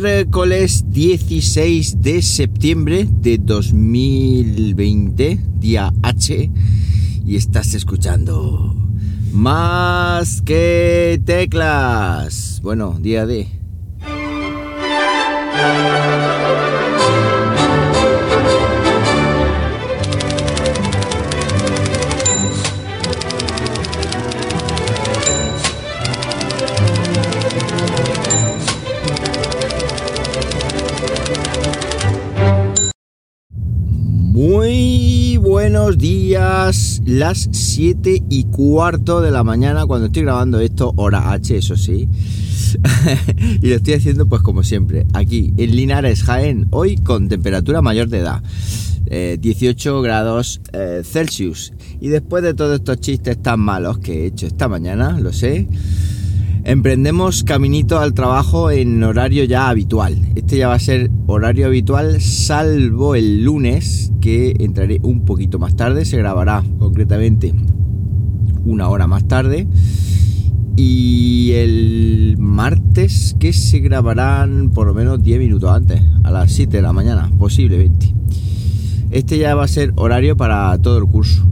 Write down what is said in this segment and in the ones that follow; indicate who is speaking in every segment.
Speaker 1: miércoles 16 de septiembre de 2020, día H, y estás escuchando más que teclas. Bueno, día D. buenos días, las 7 y cuarto de la mañana cuando estoy grabando esto, hora H, eso sí. y lo estoy haciendo pues como siempre, aquí en Linares, Jaén, hoy con temperatura mayor de edad, 18 eh, grados eh, Celsius. Y después de todos estos chistes tan malos que he hecho esta mañana, lo sé, Emprendemos caminito al trabajo en horario ya habitual. Este ya va a ser horario habitual salvo el lunes que entraré un poquito más tarde. Se grabará concretamente una hora más tarde. Y el martes que se grabarán por lo menos 10 minutos antes, a las 7 de la mañana, posiblemente. Este ya va a ser horario para todo el curso,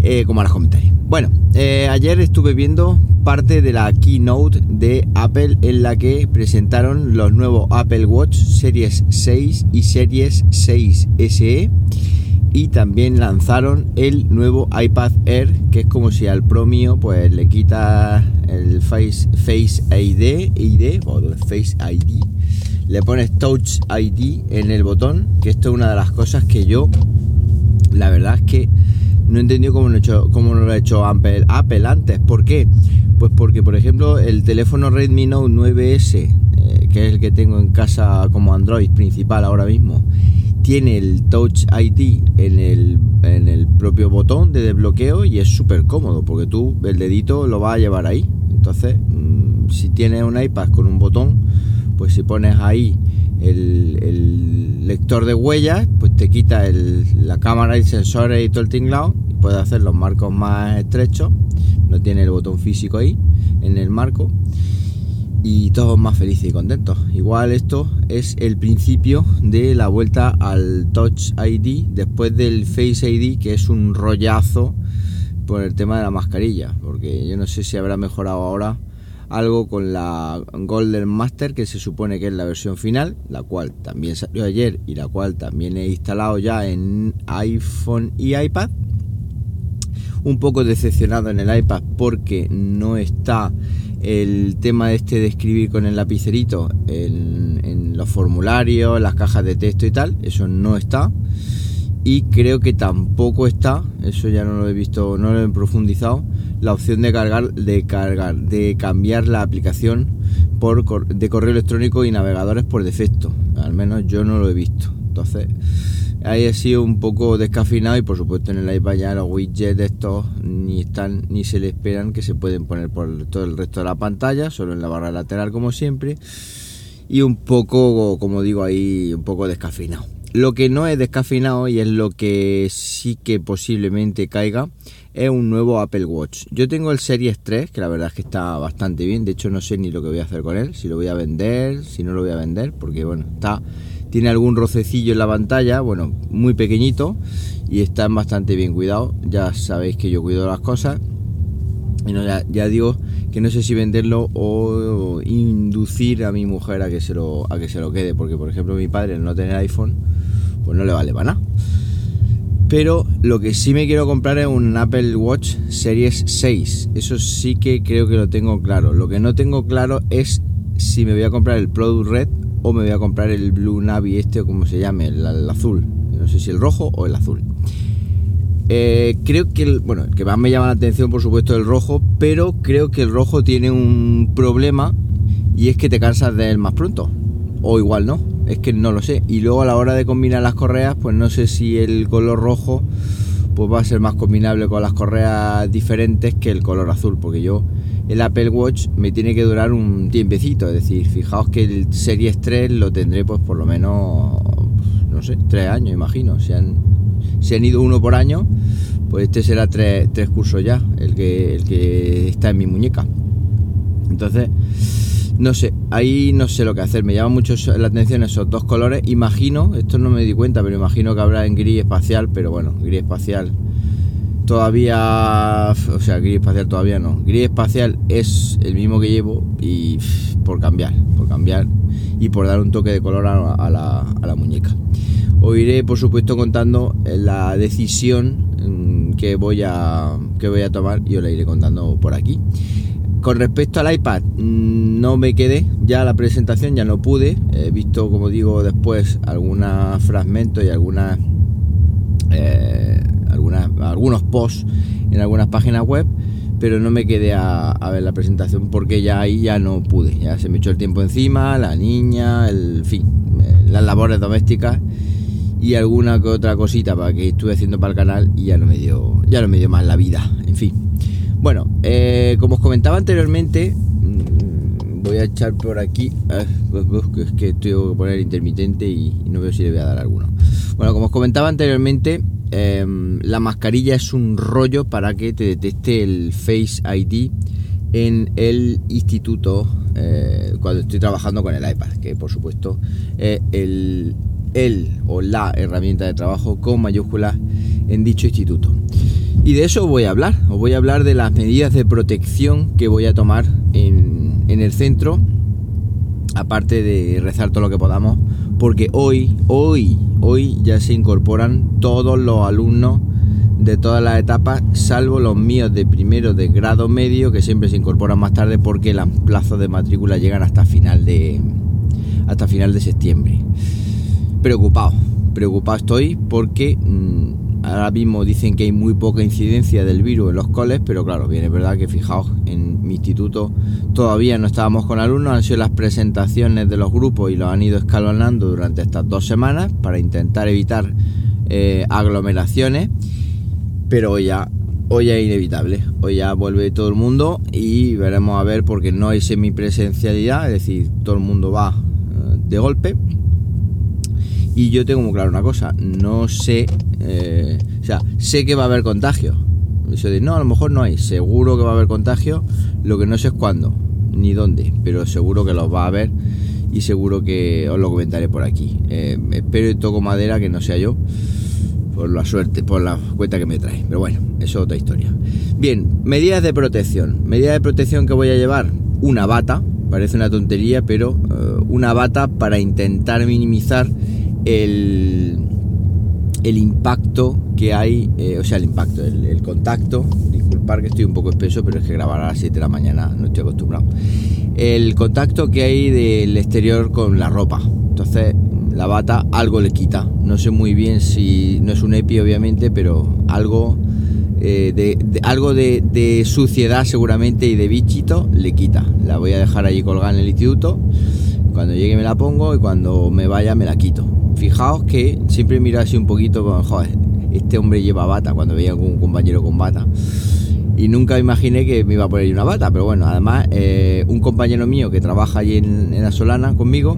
Speaker 1: eh, como a los comentarios. Bueno, eh, ayer estuve viendo parte de la keynote de Apple en la que presentaron los nuevos Apple Watch Series 6 y Series 6 SE y también lanzaron el nuevo iPad Air que es como si al Pro mío pues le quita el Face, Face ID, Face ID le pones Touch ID en el botón que esto es una de las cosas que yo la verdad es que no he entendido cómo, no, hecho, cómo lo ha hecho Apple, Apple antes. ¿Por qué? Pues porque, por ejemplo, el teléfono Redmi Note 9S, eh, que es el que tengo en casa como Android principal ahora mismo, tiene el Touch ID en el, en el propio botón de desbloqueo y es súper cómodo porque tú el dedito lo vas a llevar ahí. Entonces, mm, si tienes un iPad con un botón, pues si pones ahí el, lector de huellas, pues te quita la cámara y sensores y todo el tinglado y puedes hacer los marcos más estrechos. No tiene el botón físico ahí en el marco y todos más felices y contentos. Igual esto es el principio de la vuelta al Touch ID después del Face ID, que es un rollazo por el tema de la mascarilla, porque yo no sé si habrá mejorado ahora algo con la Golden Master que se supone que es la versión final, la cual también salió ayer y la cual también he instalado ya en iPhone y iPad. Un poco decepcionado en el iPad porque no está el tema este de escribir con el lapicerito en, en los formularios, las cajas de texto y tal, eso no está y creo que tampoco está, eso ya no lo he visto, no lo he profundizado, la opción de cargar, de cargar, de cambiar la aplicación por, de correo electrónico y navegadores por defecto. Al menos yo no lo he visto. Entonces, ahí ha sido un poco descafinado y por supuesto en el iPad ya los widgets estos ni están ni se le esperan que se pueden poner por todo el resto de la pantalla, solo en la barra lateral como siempre. Y un poco, como digo ahí, un poco descafinado. Lo que no es descafinado y es lo que sí que posiblemente caiga es un nuevo Apple Watch. Yo tengo el Series 3, que la verdad es que está bastante bien. De hecho, no sé ni lo que voy a hacer con él. Si lo voy a vender, si no lo voy a vender, porque bueno, está tiene algún rocecillo en la pantalla, bueno, muy pequeñito y está bastante bien cuidado. Ya sabéis que yo cuido las cosas. Y no, ya, ya, digo que no sé si venderlo o inducir a mi mujer a que se lo a que se lo quede, porque por ejemplo mi padre no tener iPhone pues no le vale para nada. Pero lo que sí me quiero comprar es un Apple Watch Series 6. Eso sí que creo que lo tengo claro. Lo que no tengo claro es si me voy a comprar el Product Red o me voy a comprar el Blue Navy este o como se llame, el, azul. No sé si el rojo o el azul. Eh, creo que el, bueno, el que más me llama la atención por supuesto es el rojo, pero creo que el rojo tiene un problema y es que te cansas de él más pronto. O igual no es que no lo sé. Y luego a la hora de combinar las correas, pues no sé si el color rojo pues va a ser más combinable con las correas diferentes que el color azul, porque yo el Apple Watch me tiene que durar un tiempecito, es decir, fijaos que el Series 3 lo tendré pues por lo menos, no sé, tres años, imagino. Si han, si han ido uno por año, pues este será tres, tres cursos ya, el que, el que está en mi muñeca. Entonces, no sé, ahí no sé lo que hacer. Me llama mucho la atención esos dos colores. Imagino, esto no me di cuenta, pero imagino que habrá en gris espacial, pero bueno, gris espacial todavía, o sea, gris espacial todavía no. Gris espacial es el mismo que llevo y por cambiar, por cambiar y por dar un toque de color a, la, a la muñeca. Os iré, por supuesto, contando la decisión mm, que voy a, que voy a tomar y os la iré contando por aquí. Con respecto al iPad, mm, no me quedé, ya la presentación ya no pude. He visto, como digo, después algunos fragmentos y algunas, eh, algunas algunos posts en algunas páginas web, pero no me quedé a, ver la presentación porque ya ahí ya no pude. Ya se me echó el tiempo encima, la niña, el fin, eh, las labores domésticas y alguna que otra cosita para que estuve haciendo para el canal y ya no me dio, ya no me dio más la vida. En fin. Bueno, eh, como os comentaba anteriormente, mm, voy a echar por aquí. es que estoy a poner intermitente y, no veo si le voy a dar alguno. Bueno, como os comentaba anteriormente, em, la mascarilla es un rollo para que te detecte el Face ID en el instituto eh, cuando estoy trabajando con el iPad, que por supuesto es el, el o la herramienta de trabajo con mayúsculas en dicho instituto. Y de eso voy a hablar. Os voy a hablar de las medidas de protección que voy a tomar en, el centro. Aparte de rezar todo lo que podamos. Porque hoy, hoy, hoy ya se incorporan todos los alumnos de todas las etapas, salvo los míos de primero de grado medio, que siempre se incorporan más tarde porque los plazos de matrícula llegan hasta final de hasta final de septiembre. Preocupado, preocupado estoy porque mm, Ahora mismo dicen que hay muy poca incidencia del virus en los coles, pero claro, bien es verdad que fijaos, en mi instituto todavía no estábamos con alumnos, han sido las presentaciones de los grupos y los han ido escalonando durante estas dos semanas para intentar evitar eh, aglomeraciones, pero ya, hoy es inevitable, hoy ya vuelve todo el mundo y veremos a ver porque no hay semipresencialidad, es decir, todo el mundo va eh, de golpe y yo tengo muy claro una cosa, no sé, eh, o sea, sé que va a haber contagio. Eso de, no, a lo mejor no hay, seguro que va a haber contagio, lo que no sé es cuándo, ni dónde, pero seguro que los va a haber y seguro que os lo comentaré por aquí. Eh, espero y toco madera que no sea yo, por la suerte, por la cuenta que me trae. Pero bueno, eso es otra historia. Bien, medidas de protección. Medidas de protección que voy a llevar, una bata, parece una tontería, pero eh, una bata para intentar minimizar el, el impacto que hay, eh, o sea, el impacto, el, contacto, disculpar que estoy un poco espeso, pero es que grabar a las 7 de la mañana no estoy acostumbrado, el contacto que hay del exterior con la ropa. Entonces, la bata algo le quita. No sé muy bien si no es un EPI, obviamente, pero algo, eh, de, algo de, de, suciedad seguramente y de bichito le quita. La voy a dejar allí colgada en el instituto. Cuando llegue me la pongo y cuando me vaya me la quito fijaos que siempre miro así un poquito, joder, este hombre lleva bata cuando veía algún compañero con bata. Y nunca imaginé que me iba a poner una bata, pero bueno, además eh, un compañero mío que trabaja allí en, en La Solana conmigo,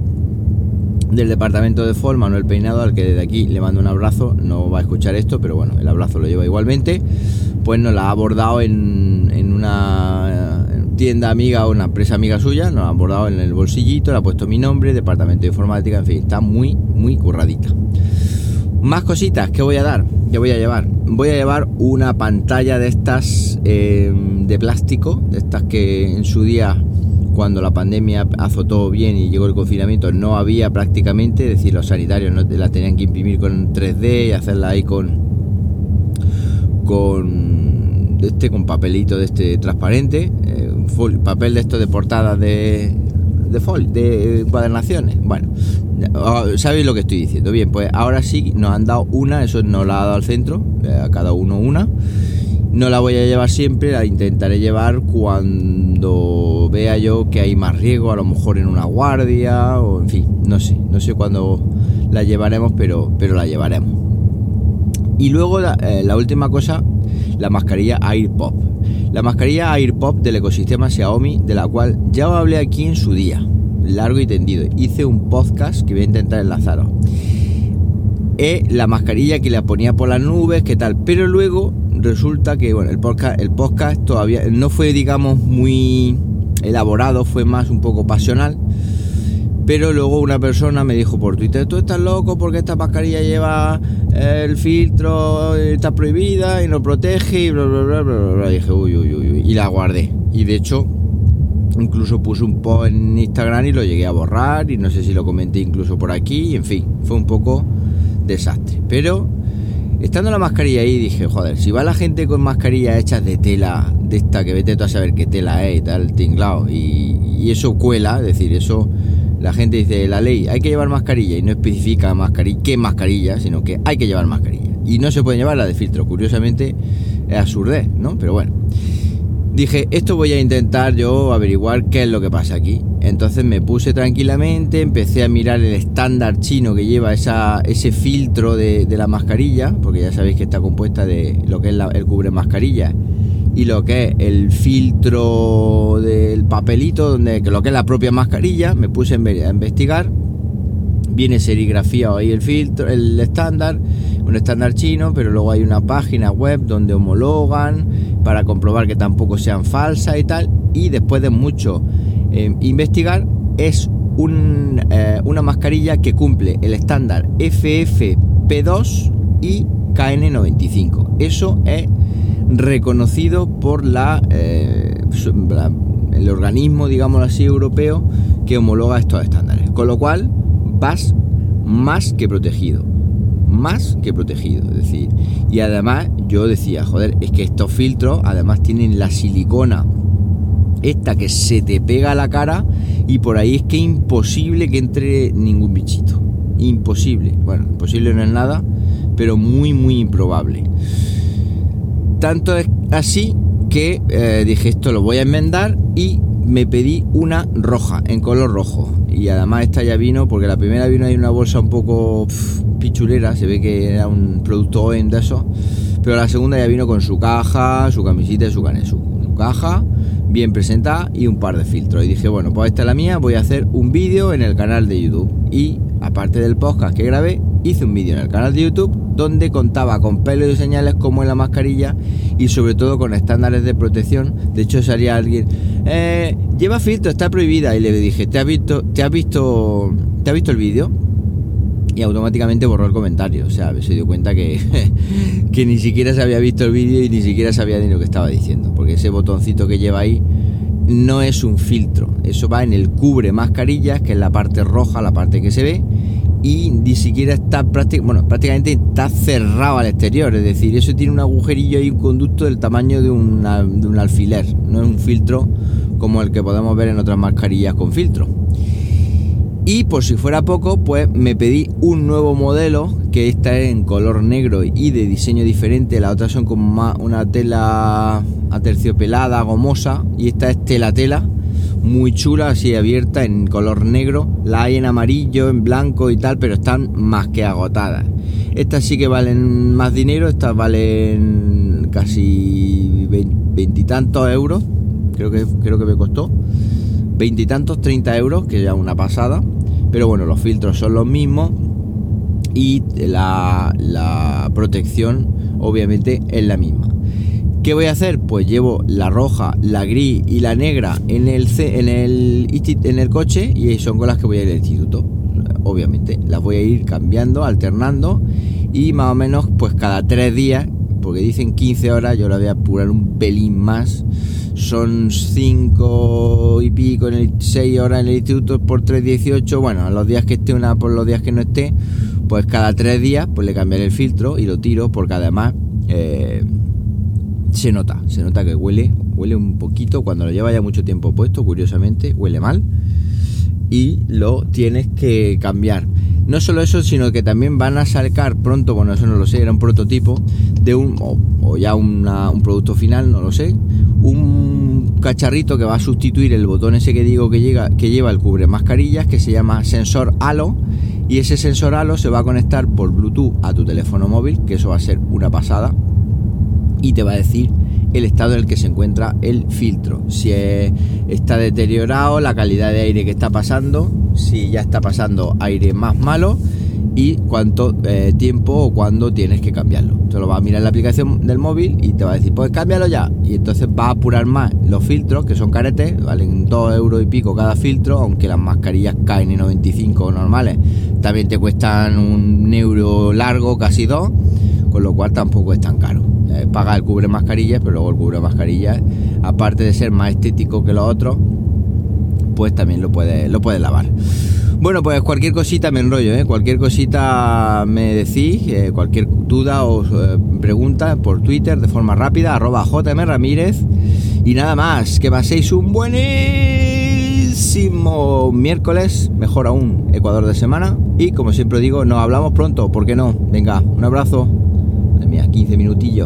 Speaker 1: del departamento de Fol, Manuel Peinado, al que desde aquí le mando un abrazo, no va a escuchar esto, pero bueno, el abrazo lo lleva igualmente, pues nos la ha abordado en una tienda amiga o una empresa amiga suya, nos ha abordado en el bolsillito, le ha puesto mi nombre, departamento de informática, en fin, está muy, muy curradita. Más cositas que voy a dar, que voy a llevar. Voy a llevar una pantalla de estas eh, de plástico, de estas que en su día, cuando la pandemia azotó bien y llegó el confinamiento, no había prácticamente, es decir, los sanitarios no la tenían que imprimir con 3D y hacerla ahí con con este con papelito de este transparente eh, papel de esto de portadas de, de fol, de encuadernaciones. Bueno, sabéis lo que estoy diciendo. Bien, pues ahora sí nos han dado una, eso nos la ha dado al centro, eh, a cada uno una. No la voy a llevar siempre, la intentaré llevar cuando vea yo que hay más riesgo, a lo mejor en una guardia, o en fin, no sé, no sé cuándo la llevaremos, pero, pero la llevaremos. Y luego la, eh, la última cosa, la mascarilla AirPop. La mascarilla AirPop del ecosistema Xiaomi, de la cual ya os hablé aquí en su día, largo y tendido. Hice un podcast que voy a intentar enlazaros. Es la mascarilla que la ponía por las nubes, qué tal. Pero luego resulta que, bueno, el podcast, el podcast todavía no fue, digamos, muy elaborado, fue más un poco pasional. Pero luego una persona me dijo por Twitter, tú estás loco porque esta mascarilla lleva el filtro, está prohibida y no protege y bla, bla, bla, bla, bla. Y dije, uy, uy, uy, y la guardé. Y de hecho, incluso puse un post en Instagram y lo llegué a borrar y no sé si lo comenté incluso por aquí. Y en fin, fue un poco desastre. Pero estando la mascarilla ahí dije, joder, si va la gente con mascarillas hechas de tela, de esta que vete tú a saber qué tela es y tal, tinglado, y, y eso cuela, es decir, eso la gente dice, la ley, hay que llevar mascarilla y no especifica mascarilla, qué mascarilla, sino que hay que llevar mascarilla. Y no se puede llevar la de filtro, curiosamente es absurdez, ¿no? Pero bueno. Dije, esto voy a intentar yo averiguar qué es lo que pasa aquí. Entonces me puse tranquilamente, empecé a mirar el estándar chino que lleva esa, ese filtro de, la mascarilla, porque ya sabéis que está compuesta de lo que es el cubre mascarilla y lo que es el filtro del papelito, donde lo que es la propia mascarilla, me puse a investigar. Viene serigrafiado ahí el filtro, el estándar, un estándar chino, pero luego hay una página web donde homologan para comprobar que tampoco sean falsas y tal. Y después de mucho eh, investigar, es eh, una mascarilla que cumple el estándar FFP2 y KN95. Eso es reconocido por eh, la, el organismo, digamos así, europeo que homologa estos estándares. Con lo cual vas más que protegido. Más que protegido. Es decir, y además yo decía, joder, es que estos filtros además tienen la silicona. Esta que se te pega a la cara y por ahí es que imposible que entre ningún bichito. Imposible. Bueno, imposible no es nada, pero muy, muy improbable. Tanto es así que eh, dije esto lo voy a enmendar y me pedí una roja, en color rojo. Y además esta ya vino, porque la primera vino ahí una bolsa un poco pichulera, se ve que era un producto OEM de eso. Pero la segunda ya vino con su caja, su camisita y su cané, su, caja bien presentada y un par de filtros. Y dije, bueno, pues esta es la mía, voy a hacer un vídeo en el canal de YouTube. Y aparte del podcast que grabé, hice un vídeo en el canal de YouTube donde contaba con pelos y señales como en la mascarilla y sobre todo con estándares de protección. De hecho salía alguien, eh, lleva filtro, está prohibida. Y le dije, ¿te has visto, te has visto, te has visto el vídeo? Y automáticamente borró el comentario. O sea, se dio cuenta que, que ni siquiera se había visto el vídeo y ni siquiera sabía ni lo que estaba diciendo. Porque ese botoncito que lleva ahí no es un filtro. Eso va en el cubre mascarillas, que es la parte roja, la parte que se ve y ni siquiera está prácticamente, bueno, prácticamente está cerrado al exterior, es decir, eso tiene un agujerillo y un conducto del tamaño de, de un alfiler, no es un filtro como el que podemos ver en otras mascarillas con filtro. Y por si fuera poco, pues me pedí un nuevo modelo, que esta es en color negro y de diseño diferente, las otras son como más una tela aterciopelada, gomosa, y esta es tela tela muy chula, así abierta en color negro. La hay en amarillo, en blanco y tal, pero están más que agotadas. Estas sí que valen más dinero, estas valen casi veintitantos euros, creo que, creo que me costó. Veintitantos, treinta euros, que ya una pasada. Pero bueno, los filtros son los mismos y la, la protección obviamente es la misma. ¿Qué voy a hacer? Pues llevo la roja, la gris y la negra en el, en el, en el coche y son con las que voy a ir al instituto. Obviamente, las voy a ir cambiando, alternando y más o menos pues cada tres días, porque dicen 15 horas, yo la voy a apurar un pelín más. Son 5 y pico en el 6 horas en el instituto por 3, 18. Bueno, los días que esté una por los días que no esté, pues cada tres días pues le cambiaré el filtro y lo tiro porque además... Eh, se nota, se nota que huele, huele un poquito cuando lo lleva ya mucho tiempo puesto, curiosamente, huele mal y lo tienes que cambiar. No solo eso, sino que también van a sacar pronto, bueno, eso no lo sé, era un prototipo de un, o, ya un producto final, no lo sé, un cacharrito que va a sustituir el botón ese que digo que, llega, que lleva el cubre mascarillas, que se llama sensor halo, y ese sensor halo se va a conectar por Bluetooth a tu teléfono móvil, que eso va a ser una pasada, y te va a decir el estado en el que se encuentra el filtro. Si está deteriorado, la calidad de aire que está pasando, si ya está pasando aire más malo y cuánto eh, tiempo o cuándo tienes que cambiarlo. Te lo va a mirar en la aplicación del móvil y te va a decir, pues cámbialo ya. Y entonces va a apurar más los filtros, que son caretes, valen 2 euros y pico cada filtro, aunque las mascarillas KN95 normales también te cuestan un euro largo, casi dos, con lo cual tampoco es tan caro. Eh, paga el cubre mascarillas, pero luego el cubre mascarillas, aparte de ser más estético que los otros, pues también lo puedes lo puedes lavar. Bueno, pues cualquier cosita me enrollo, ¿eh? cualquier cosita me decís, eh, cualquier duda o pregunta por Twitter de forma rápida, arroba JM Ramírez. Y nada más, que paséis un buenísimo miércoles, mejor aún, Ecuador de semana. Y como siempre digo, nos hablamos pronto, ¿por qué no? Venga, un abrazo. Mía, 15 minutillos.